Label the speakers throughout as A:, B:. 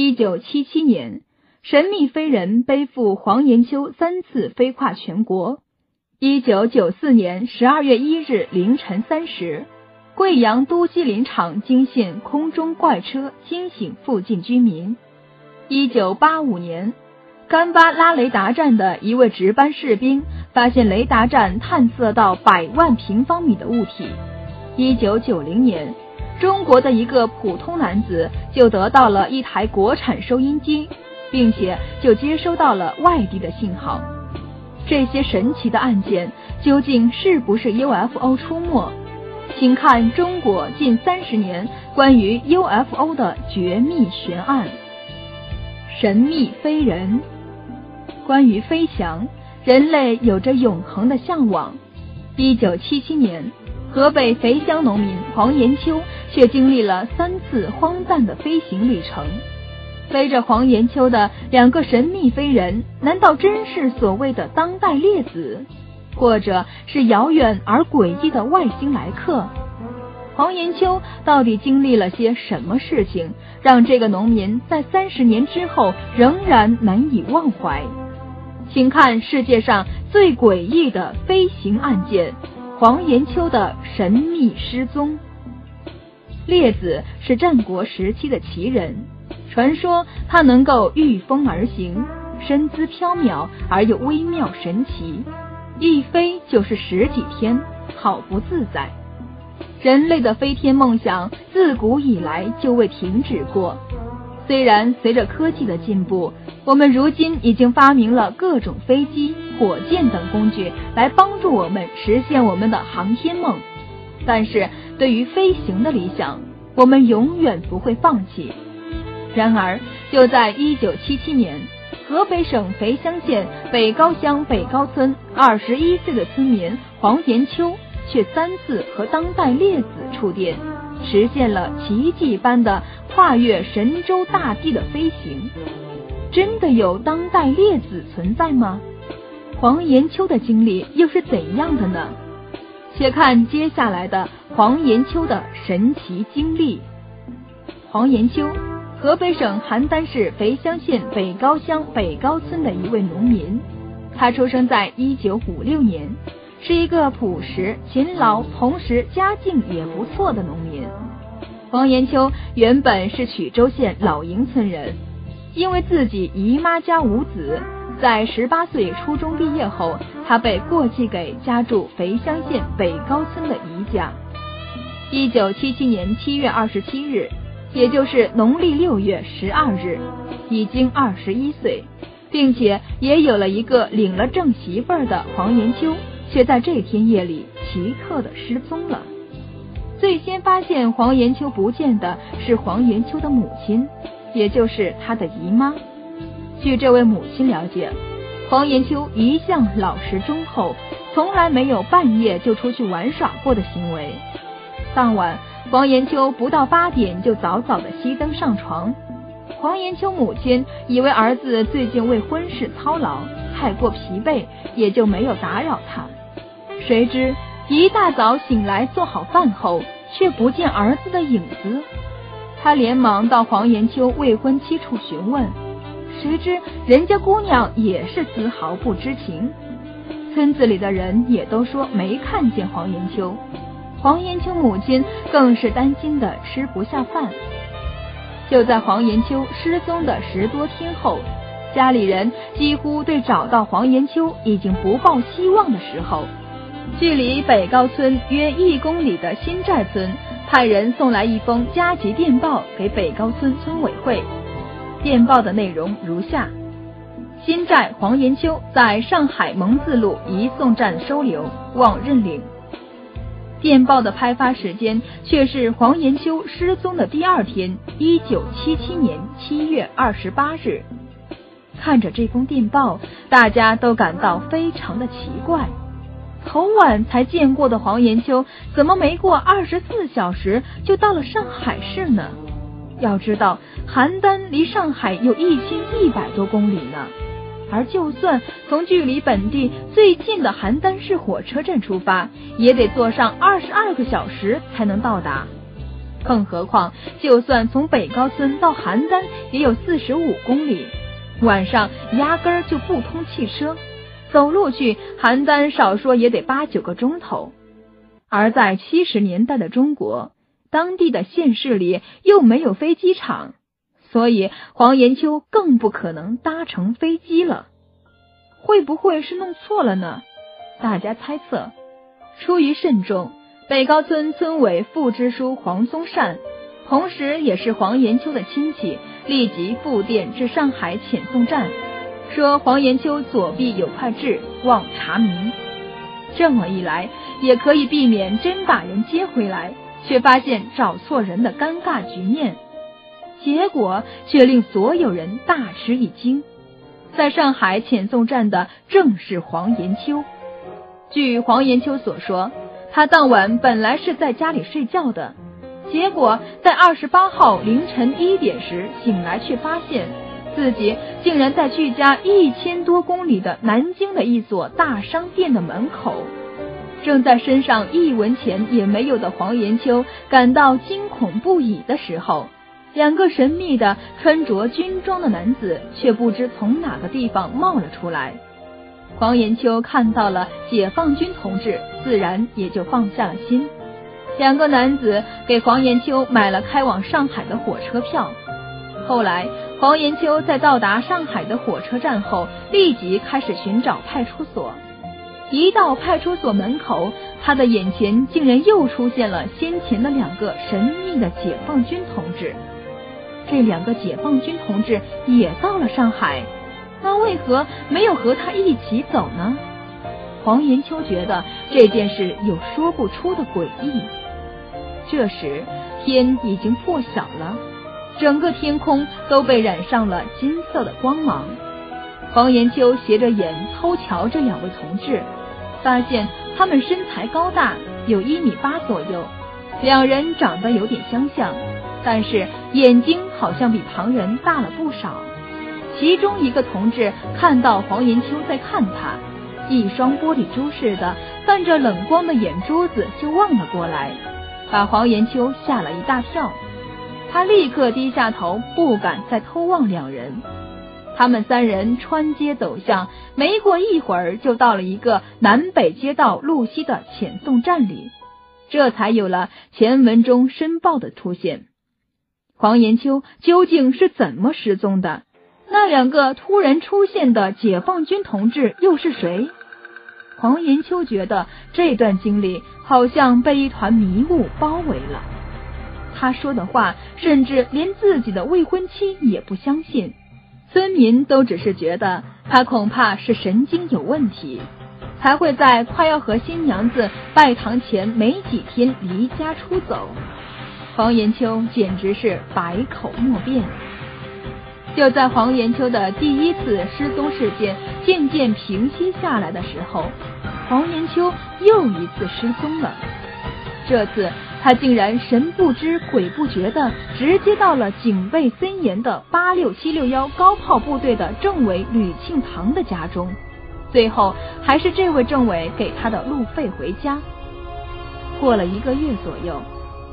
A: 一九七七年，神秘飞人背负黄延秋三次飞跨全国。一九九四年十二月一日凌晨三时，贵阳都机林场惊现空中怪车，惊醒附近居民。一九八五年，干巴拉雷达站的一位值班士兵发现雷达站探测到百万平方米的物体。一九九零年，中国的一个普通男子就得到了一台国产收音机，并且就接收到了外地的信号。这些神奇的案件究竟是不是 UFO 出没？请看中国近三十年关于 UFO 的绝密悬案——神秘飞人。关于飞翔，人类有着永恒的向往。一九七七年，河北肥乡农民黄延秋却经历了三次荒诞的飞行旅程。背着黄延秋的两个神秘飞人，难道真是所谓的当代列子，或者是遥远而诡异的外星来客？黄延秋到底经历了些什么事情，让这个农民在三十年之后仍然难以忘怀？请看世界上最诡异的飞行案件——黄延秋的神秘失踪。列子是战国时期的奇人。传说他能够御风而行，身姿飘渺而又微妙神奇，一飞就是十几天，好不自在。人类的飞天梦想自古以来就未停止过。虽然随着科技的进步，我们如今已经发明了各种飞机、火箭等工具来帮助我们实现我们的航天梦，但是对于飞行的理想，我们永远不会放弃。然而，就在一九七七年，河北省肥乡县北高乡北高村二十一岁的村民黄延秋，却三次和当代列子触电，实现了奇迹般的跨越神州大地的飞行。真的有当代列子存在吗？黄延秋的经历又是怎样的呢？且看接下来的黄延秋的神奇经历。黄延秋。河北省邯郸市肥乡县北高乡北高村的一位农民，他出生在一九五六年，是一个朴实勤劳，同时家境也不错的农民。黄延秋原本是曲周县老营村人，因为自己姨妈家无子，在十八岁初中毕业后，他被过继给家住肥乡县北高村的姨家。一九七七年七月二十七日。也就是农历六月十二日，已经二十一岁，并且也有了一个领了正媳妇儿的黄延秋，却在这天夜里奇特的失踪了。最先发现黄延秋不见的是黄延秋的母亲，也就是他的姨妈。据这位母亲了解，黄延秋一向老实忠厚，从来没有半夜就出去玩耍过的行为。当晚。黄延秋不到八点就早早的熄灯上床。黄延秋母亲以为儿子最近为婚事操劳，太过疲惫，也就没有打扰他。谁知一大早醒来做好饭后，却不见儿子的影子。他连忙到黄延秋未婚妻处询问，谁知人家姑娘也是丝毫不知情。村子里的人也都说没看见黄延秋。黄延秋母亲更是担心的吃不下饭。就在黄延秋失踪的十多天后，家里人几乎对找到黄延秋已经不抱希望的时候，距离北高村约一公里的新寨村派人送来一封加急电报给北高村村委会。电报的内容如下：新寨黄延秋在上海蒙自路移送站收留，望认领。电报的拍发时间却是黄延秋失踪的第二天，一九七七年七月二十八日。看着这封电报，大家都感到非常的奇怪。头晚才见过的黄延秋，怎么没过二十四小时就到了上海市呢？要知道，邯郸离上海有一千一百多公里呢。而就算从距离本地最近的邯郸市火车站出发，也得坐上二十二个小时才能到达。更何况，就算从北高村到邯郸也有四十五公里，晚上压根儿就不通汽车，走路去邯郸少说也得八九个钟头。而在七十年代的中国，当地的县市里又没有飞机场，所以黄延秋更不可能搭乘飞机了。会不会是弄错了呢？大家猜测。出于慎重，北高村村委副支书黄宗善，同时也是黄延秋的亲戚，立即复电至上海遣送站，说黄延秋左臂有块痣，望查明。这么一来，也可以避免真把人接回来，却发现找错人的尴尬局面。结果却令所有人大吃一惊。在上海遣送站的正是黄延秋。据黄延秋所说，他当晚本来是在家里睡觉的，结果在二十八号凌晨一点时醒来，却发现自己竟然在距家一千多公里的南京的一所大商店的门口。正在身上一文钱也没有的黄延秋感到惊恐不已的时候。两个神秘的穿着军装的男子却不知从哪个地方冒了出来。黄延秋看到了解放军同志，自然也就放下了心。两个男子给黄延秋买了开往上海的火车票。后来，黄延秋在到达上海的火车站后，立即开始寻找派出所。一到派出所门口，他的眼前竟然又出现了先前的两个神秘的解放军同志。这两个解放军同志也到了上海，那为何没有和他一起走呢？黄延秋觉得这件事有说不出的诡异。这时天已经破晓了，整个天空都被染上了金色的光芒。黄延秋斜着眼偷瞧这两位同志，发现他们身材高大，有一米八左右，两人长得有点相像。但是眼睛好像比旁人大了不少。其中一个同志看到黄延秋在看他，一双玻璃珠似的泛着冷光的眼珠子就望了过来，把黄延秋吓了一大跳。他立刻低下头，不敢再偷望两人。他们三人穿街走巷，没过一会儿就到了一个南北街道路西的遣送站里，这才有了前文中申报的出现。黄延秋究竟是怎么失踪的？那两个突然出现的解放军同志又是谁？黄延秋觉得这段经历好像被一团迷雾包围了。他说的话，甚至连自己的未婚妻也不相信。村民都只是觉得他恐怕是神经有问题，才会在快要和新娘子拜堂前没几天离家出走。黄延秋简直是百口莫辩。就在黄延秋的第一次失踪事件渐渐平息下来的时候，黄延秋又一次失踪了。这次他竟然神不知鬼不觉的直接到了警备森严的八六七六幺高炮部队的政委吕庆堂的家中，最后还是这位政委给他的路费回家。过了一个月左右。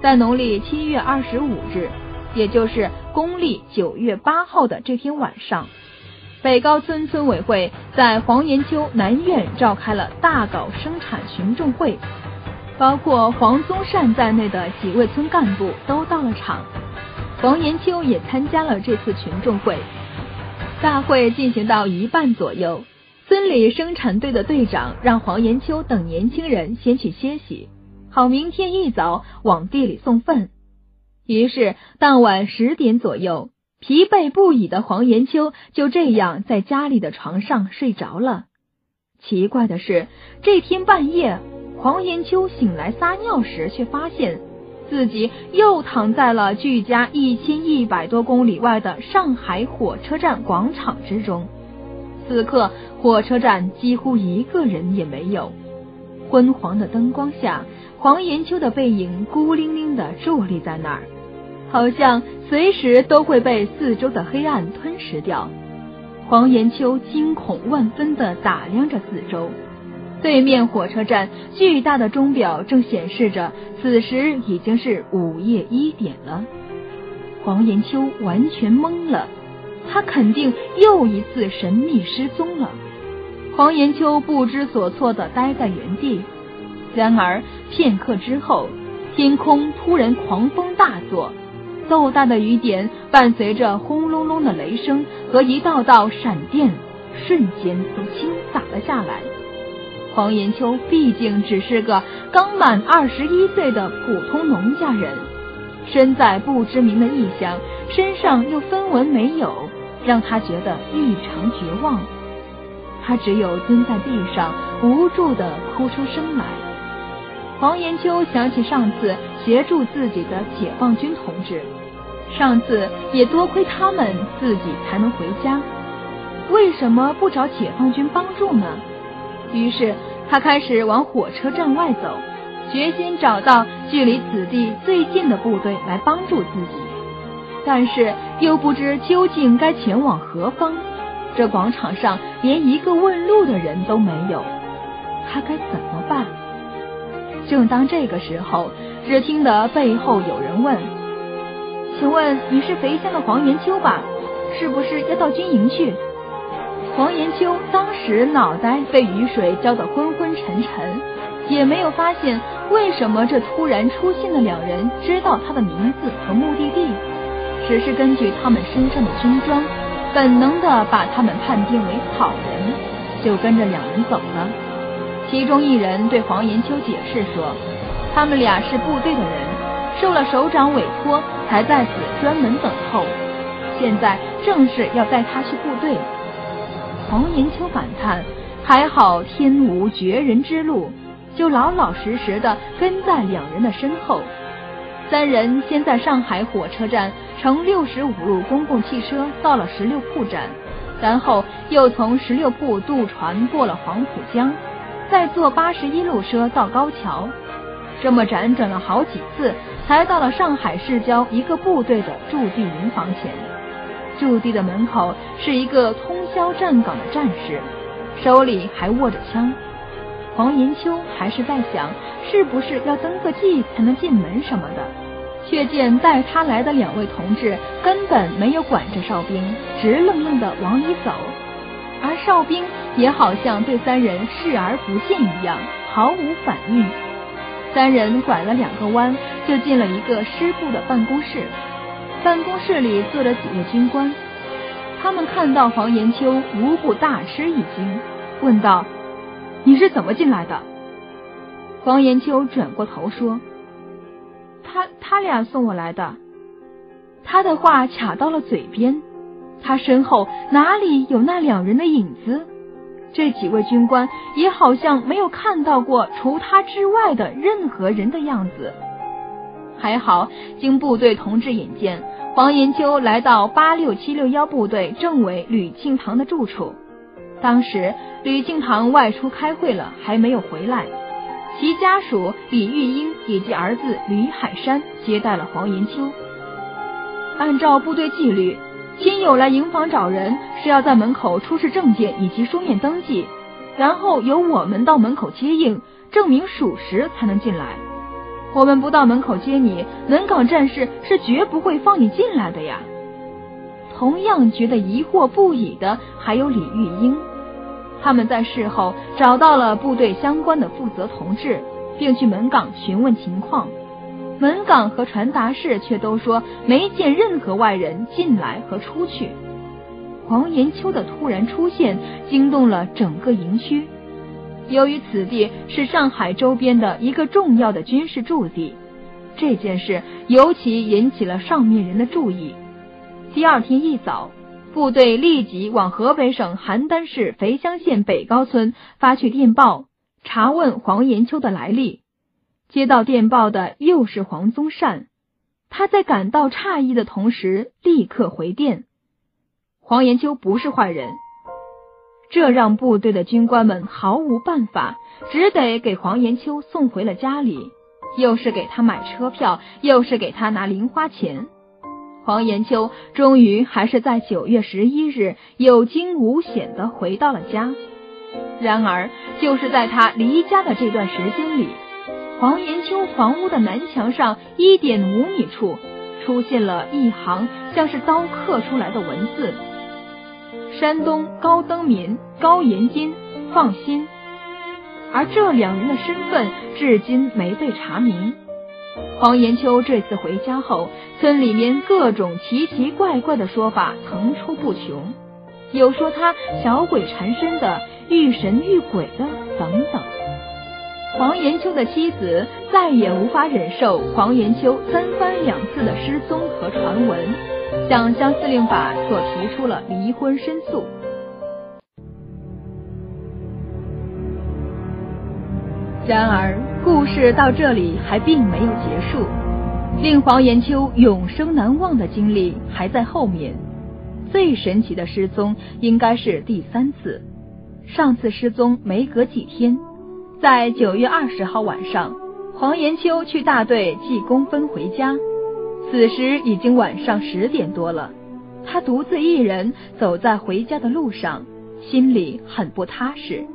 A: 在农历七月二十五日，也就是公历九月八号的这天晚上，北高村村委会在黄延秋南院召开了大搞生产群众会，包括黄宗善在内的几位村干部都到了场，黄延秋也参加了这次群众会。大会进行到一半左右，村里生产队的队长让黄延秋等年轻人先去歇息。好，明天一早往地里送粪。于是当晚十点左右，疲惫不已的黄延秋就这样在家里的床上睡着了。奇怪的是，这天半夜，黄延秋醒来撒尿时，却发现自己又躺在了距家一千一百多公里外的上海火车站广场之中。此刻，火车站几乎一个人也没有。昏黄的灯光下。黄延秋的背影孤零零的伫立在那儿，好像随时都会被四周的黑暗吞噬掉。黄延秋惊恐万分的打量着四周，对面火车站巨大的钟表正显示着，此时已经是午夜一点了。黄延秋完全懵了，他肯定又一次神秘失踪了。黄延秋不知所措的呆在原地。然而片刻之后，天空突然狂风大作，豆大的雨点伴随着轰隆隆的雷声和一道道闪电，瞬间都倾洒了下来。黄延秋毕竟只是个刚满二十一岁的普通农家人，身在不知名的异乡，身上又分文没有，让他觉得异常绝望。他只有蹲在地上，无助的哭出声来。黄延秋想起上次协助自己的解放军同志，上次也多亏他们，自己才能回家。为什么不找解放军帮助呢？于是他开始往火车站外走，决心找到距离此地最近的部队来帮助自己。但是又不知究竟该前往何方，这广场上连一个问路的人都没有，他该怎么办？正当这个时候，只听得背后有人问：“请问你是肥乡的黄延秋吧？是不是要到军营去？”黄延秋当时脑袋被雨水浇得昏昏沉沉，也没有发现为什么这突然出现的两人知道他的名字和目的地，只是根据他们身上的军装，本能的把他们判定为好人，就跟着两人走了。其中一人对黄延秋解释说，他们俩是部队的人，受了首长委托，才在此专门等候，现在正是要带他去部队。黄延秋感叹：“还好天无绝人之路，就老老实实的跟在两人的身后。”三人先在上海火车站乘六十五路公共汽车到了十六铺站，然后又从十六铺渡船过了黄浦江，再坐八十一路车到高桥。这么辗转了好几次，才到了上海市郊一个部队的驻地营房前。驻地的门口是一个通宵站岗的战士，手里还握着枪。黄延秋还是在想，是不是要登个记才能进门什么的，却见带他来的两位同志根本没有管着哨兵，直愣愣的往里走，而哨兵也好像对三人视而不见一样，毫无反应。三人拐了两个弯，就进了一个师部的办公室。办公室里坐着几位军官，他们看到黄延秋，无不大吃一惊，问道：“你是怎么进来的？”黄延秋转过头说：“他他俩送我来的。”他的话卡到了嘴边，他身后哪里有那两人的影子？这几位军官也好像没有看到过除他之外的任何人的样子。还好，经部队同志引荐，黄延秋来到八六七六幺部队政委吕庆堂的住处。当时吕庆堂外出开会了，还没有回来。其家属李玉英以及儿子吕海山接待了黄延秋。按照部队纪律，亲友来营房找人是要在门口出示证件以及书面登记，然后由我们到门口接应，证明属实才能进来。我们不到门口接你，门岗战士是绝不会放你进来的呀。同样觉得疑惑不已的还有李玉英，他们在事后找到了部队相关的负责同志，并去门岗询问情况，门岗和传达室却都说没见任何外人进来和出去。黄延秋的突然出现惊动了整个营区。由于此地是上海周边的一个重要的军事驻地，这件事尤其引起了上面人的注意。第二天一早，部队立即往河北省邯郸市肥乡县北高村发去电报，查问黄延秋的来历。接到电报的又是黄宗善，他在感到诧异的同时，立刻回电：黄延秋不是坏人。这让部队的军官们毫无办法，只得给黄延秋送回了家里，又是给他买车票，又是给他拿零花钱。黄延秋终于还是在九月十一日有惊无险的回到了家。然而，就是在他离家的这段时间里，黄延秋房屋的南墙上一点五米处出现了一行像是刀刻出来的文字：“山东高登民高延金，放心。”而这两人的身份至今没被查明。黄延秋这次回家后，村里面各种奇奇怪怪的说法层出不穷，有说他小鬼缠身的、遇神遇鬼的等等。黄延秋的妻子再也无法忍受黄延秋三番两次的失踪和传闻，向乡司令法所提出了离婚申诉。然而，故事到这里还并没有结束，令黄延秋永生难忘的经历还在后面。最神奇的失踪应该是第三次，上次失踪没隔几天，在九月二十号晚上，黄延秋去大队记工分回家，此时已经晚上十点多了，他独自一人走在回家的路上，心里很不踏实。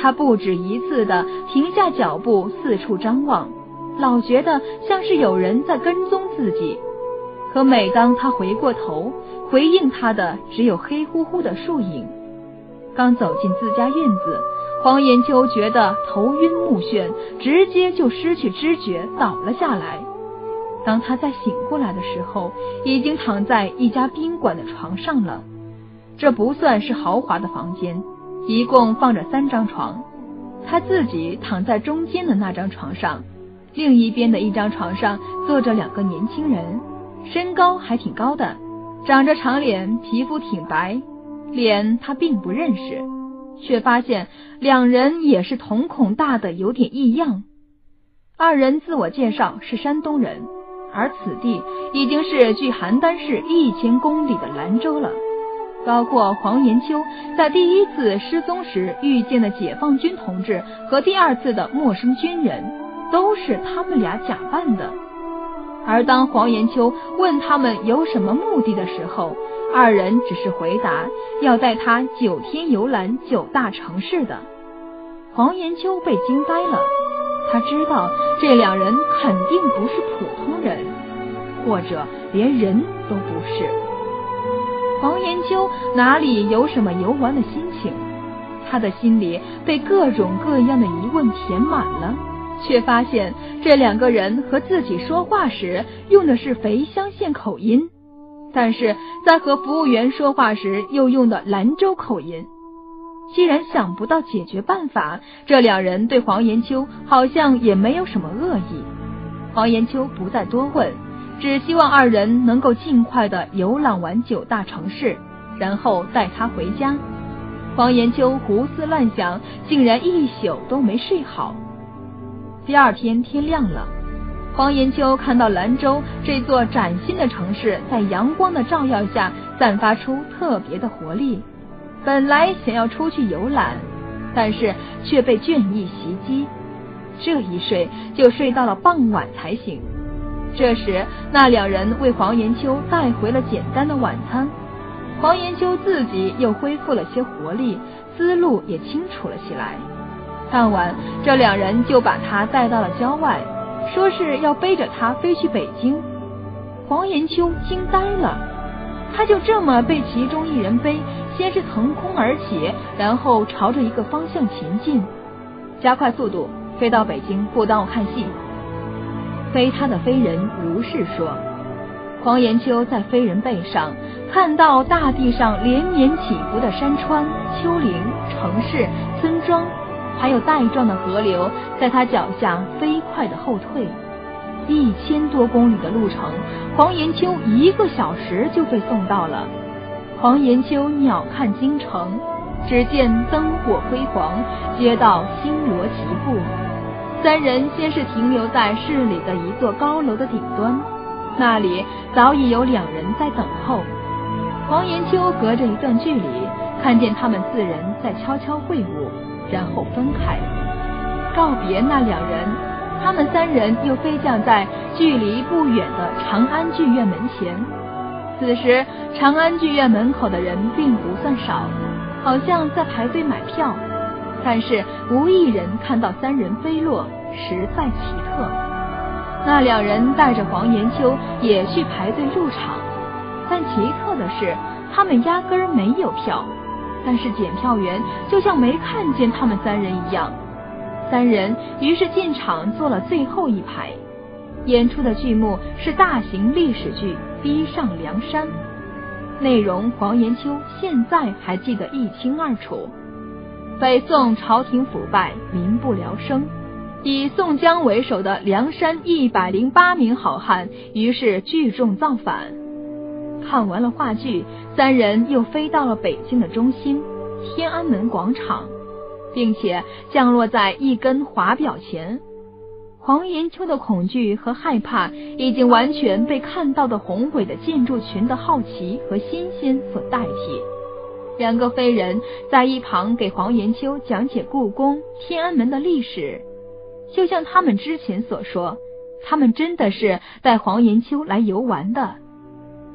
A: 他不止一次的停下脚步，四处张望，老觉得像是有人在跟踪自己。可每当他回过头，回应他的只有黑乎乎的树影。刚走进自家院子，黄延秋觉得头晕目眩，直接就失去知觉，倒了下来。当他再醒过来的时候，已经躺在一家宾馆的床上了。这不算是豪华的房间。一共放着三张床，他自己躺在中间的那张床上，另一边的一张床上坐着两个年轻人，身高还挺高的，长着长脸，皮肤挺白，脸他并不认识，却发现两人也是瞳孔大的有点异样。二人自我介绍是山东人，而此地已经是距邯郸市一千公里的兰州了。包括黄延秋在第一次失踪时遇见的解放军同志和第二次的陌生军人，都是他们俩假扮的。而当黄延秋问他们有什么目的的时候，二人只是回答要带他九天游览九大城市的。黄延秋被惊呆了，他知道这两人肯定不是普通人，或者连人都不是。黄延秋哪里有什么游玩的心情？他的心里被各种各样的疑问填满了，却发现这两个人和自己说话时用的是肥乡县口音，但是在和服务员说话时又用的兰州口音。既然想不到解决办法，这两人对黄延秋好像也没有什么恶意。黄延秋不再多问。只希望二人能够尽快的游览完九大城市，然后带他回家。黄延秋胡思乱想，竟然一宿都没睡好。第二天天亮了，黄延秋看到兰州这座崭新的城市在阳光的照耀下散发出特别的活力。本来想要出去游览，但是却被倦意袭击，这一睡就睡到了傍晚才醒。这时，那两人为黄延秋带回了简单的晚餐。黄延秋自己又恢复了些活力，思路也清楚了起来。当晚，这两人就把他带到了郊外，说是要背着他飞去北京。黄延秋惊呆了，他就这么被其中一人背，先是腾空而起，然后朝着一个方向前进，加快速度飞到北京，不耽误看戏。飞他的飞人如是说。黄延秋在飞人背上看到大地上连绵起伏的山川、丘陵、城市、村庄，还有带状的河流，在他脚下飞快的后退。一千多公里的路程，黄延秋一个小时就被送到了。黄延秋鸟瞰京城，只见灯火辉煌，街道星罗棋布。三人先是停留在市里的一座高楼的顶端，那里早已有两人在等候。黄延秋隔着一段距离看见他们四人在悄悄会晤，然后分开，告别那两人。他们三人又飞降在距离不远的长安剧院门前。此时，长安剧院门口的人并不算少，好像在排队买票。但是无一人看到三人飞落，实在奇特。那两人带着黄延秋也去排队入场，但奇特的是，他们压根儿没有票。但是检票员就像没看见他们三人一样。三人于是进场坐了最后一排。演出的剧目是大型历史剧《逼上梁山》，内容黄延秋现在还记得一清二楚。北宋朝廷腐败，民不聊生，以宋江为首的梁山一百零八名好汉，于是聚众造反。看完了话剧，三人又飞到了北京的中心天安门广场，并且降落在一根华表前。黄延秋的恐惧和害怕已经完全被看到的宏伟的建筑群的好奇和新鲜所代替。两个飞人在一旁给黄延秋讲解故宫、天安门的历史，就像他们之前所说，他们真的是带黄延秋来游玩的。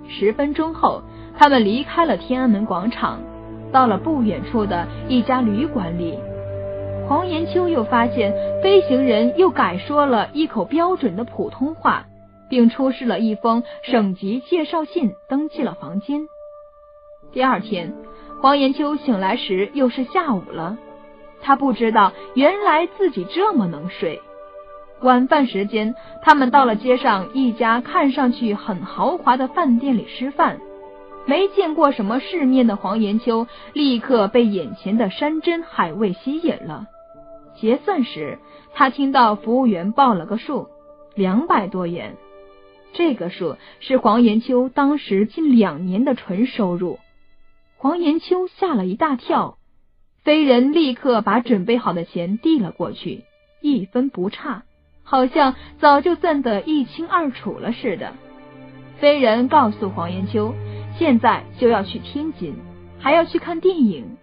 A: 十分钟后，他们离开了天安门广场，到了不远处的一家旅馆里。黄延秋又发现飞行人又改说了一口标准的普通话，并出示了一封省级介绍信，登记了房间。第二天，黄延秋醒来时又是下午了，他不知道原来自己这么能睡。晚饭时间，他们到了街上一家看上去很豪华的饭店里吃饭。没见过什么世面的黄延秋立刻被眼前的山珍海味吸引了。结算时，他听到服务员报了个数，两百多元。这个数是黄延秋当时近两年的纯收入。黄延秋吓了一大跳，飞人立刻把准备好的钱递了过去，一分不差，好像早就算得一清二楚了似的。飞人告诉黄延秋，现在就要去天津，还要去看电影。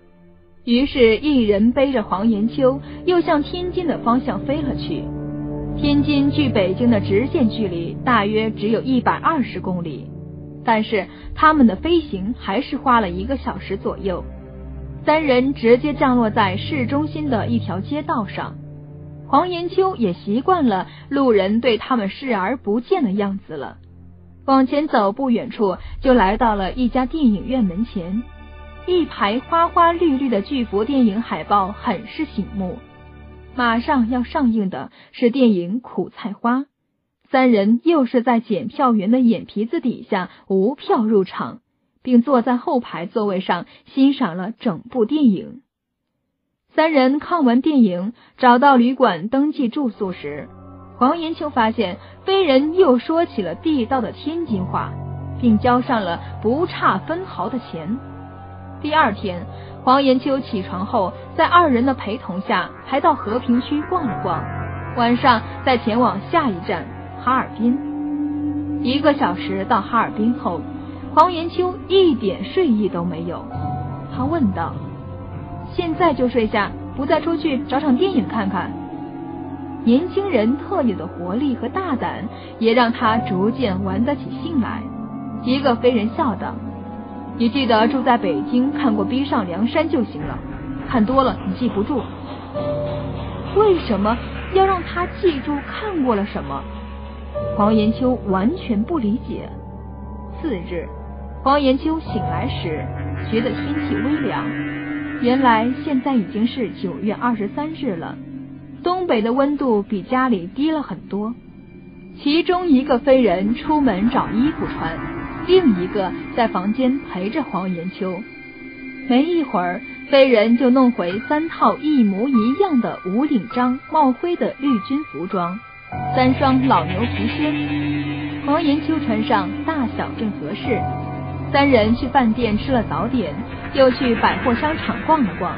A: 于是，一人背着黄延秋，又向天津的方向飞了去。天津距北京的直线距离大约只有一百二十公里，但是他们的飞行还是花了一个小时左右。三人直接降落在市中心的一条街道上。黄延秋也习惯了路人对他们视而不见的样子了。往前走不远处，就来到了一家电影院门前。一排花花绿绿的巨幅电影海报很是醒目。马上要上映的是电影《苦菜花》，三人又是在检票员的眼皮子底下无票入场，并坐在后排座位上欣赏了整部电影。三人看完电影，找到旅馆登记住宿时，黄延秋发现飞人又说起了地道的天津话，并交上了不差分毫的钱。第二天，黄延秋起床后，在二人的陪同下，还到和平区逛了逛。晚上再前往下一站哈尔滨。一个小时到哈尔滨后，黄延秋一点睡意都没有。他问道：“现在就睡下，不再出去找场电影看看？”年轻人特有的活力和大胆，也让他逐渐玩得起兴来。一个飞人笑道。你记得住在北京看过《逼上梁山》就行了，看多了你记不住。为什么要让他记住看过了什么？黄延秋完全不理解。次日，黄延秋醒来时觉得天气微凉，原来现在已经是九月二十三日了，东北的温度比家里低了很多。其中一个飞人出门找衣服穿。另一个在房间陪着黄延秋，没一会儿，飞人就弄回三套一模一样的无领章帽徽的绿军服装，三双老牛皮靴。黄延秋穿上大小正合适。三人去饭店吃了早点，又去百货商场逛了逛，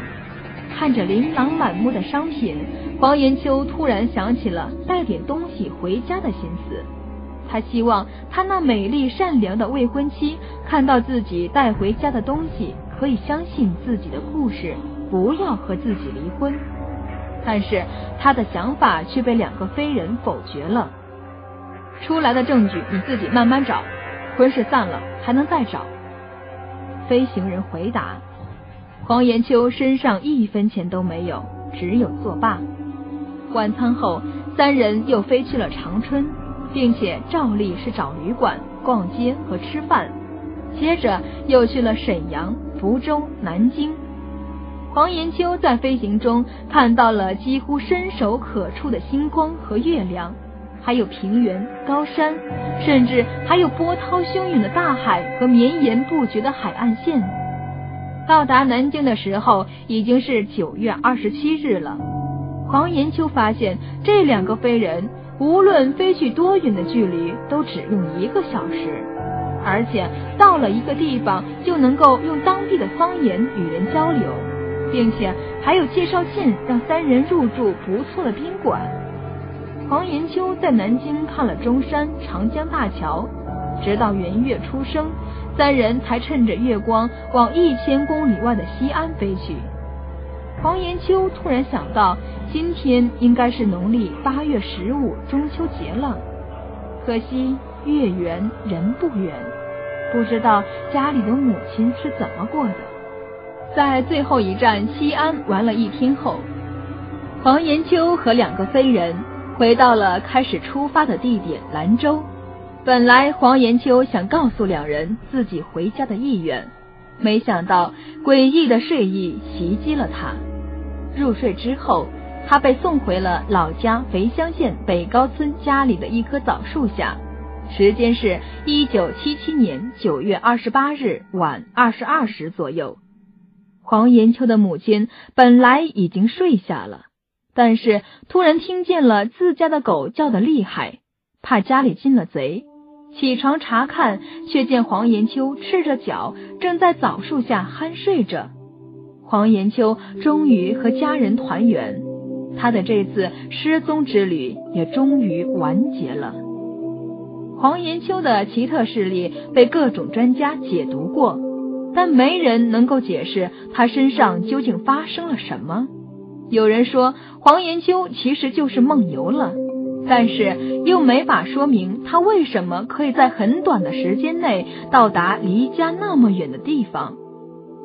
A: 看着琳琅满目的商品，黄延秋突然想起了带点东西回家的心思。他希望他那美丽善良的未婚妻看到自己带回家的东西，可以相信自己的故事，不要和自己离婚。但是他的想法却被两个飞人否决了。出来的证据你自己慢慢找，婚事散了还能再找。飞行人回答：“黄延秋身上一分钱都没有，只有作罢。晚餐后，三人又飞去了长春，并且照例是找旅馆、逛街和吃饭。接着又去了沈阳、福州、南京。黄延秋在飞行中看到了几乎伸手可触的星光和月亮，还有平原、高山，甚至还有波涛汹涌的大海和绵延不绝的海岸线。到达南京的时候已经是九月二十七日了。黄延秋发现，这两个飞人无论飞去多远的距离，都只用一个小时，而且到了一个地方就能够用当地的方言与人交流，并且还有介绍信让三人入住不错的宾馆。黄延秋在南京看了中山、长江大桥，直到圆月初升，三人才趁着月光往一千公里外的西安飞去。黄延秋突然想到，今天应该是农历八月十五中秋节了。可惜月圆人不圆，不知道家里的母亲是怎么过的。在最后一站西安玩了一天后，黄延秋和两个飞人回到了开始出发的地点兰州。本来黄延秋想告诉两人自己回家的意愿。没想到诡异的睡意袭击了他。入睡之后，他被送回了老家肥乡县北高村家里的一棵枣树下。时间是一九七七年九月二十八日晚二十二时左右。黄延秋的母亲本来已经睡下了，但是突然听见了自家的狗叫的厉害，怕家里进了贼。起床查看，却见黄延秋赤着脚正在枣树下酣睡着。黄延秋终于和家人团圆，他的这次失踪之旅也终于完结了。黄延秋的奇特事例被各种专家解读过，但没人能够解释他身上究竟发生了什么。有人说黄延秋其实就是梦游了。但是又没法说明他为什么可以在很短的时间内到达离家那么远的地方。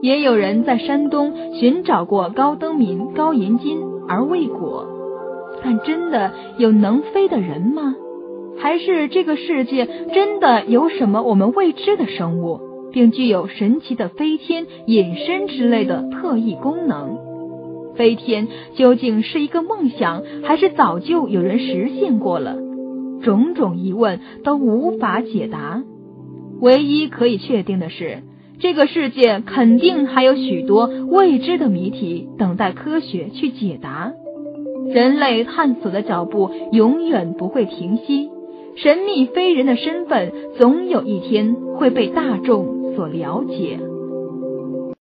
A: 也有人在山东寻找过高登民、高延金而未果。但真的有能飞的人吗？还是这个世界真的有什么我们未知的生物，并具有神奇的飞天、隐身之类的特异功能？飞天究竟是一个梦想，还是早就有人实现过了？种种疑问都无法解答。唯一可以确定的是，这个世界肯定还有许多未知的谜题等待科学去解答。人类探索的脚步永远不会停息，神秘飞人的身份总有一天会被大众所了解。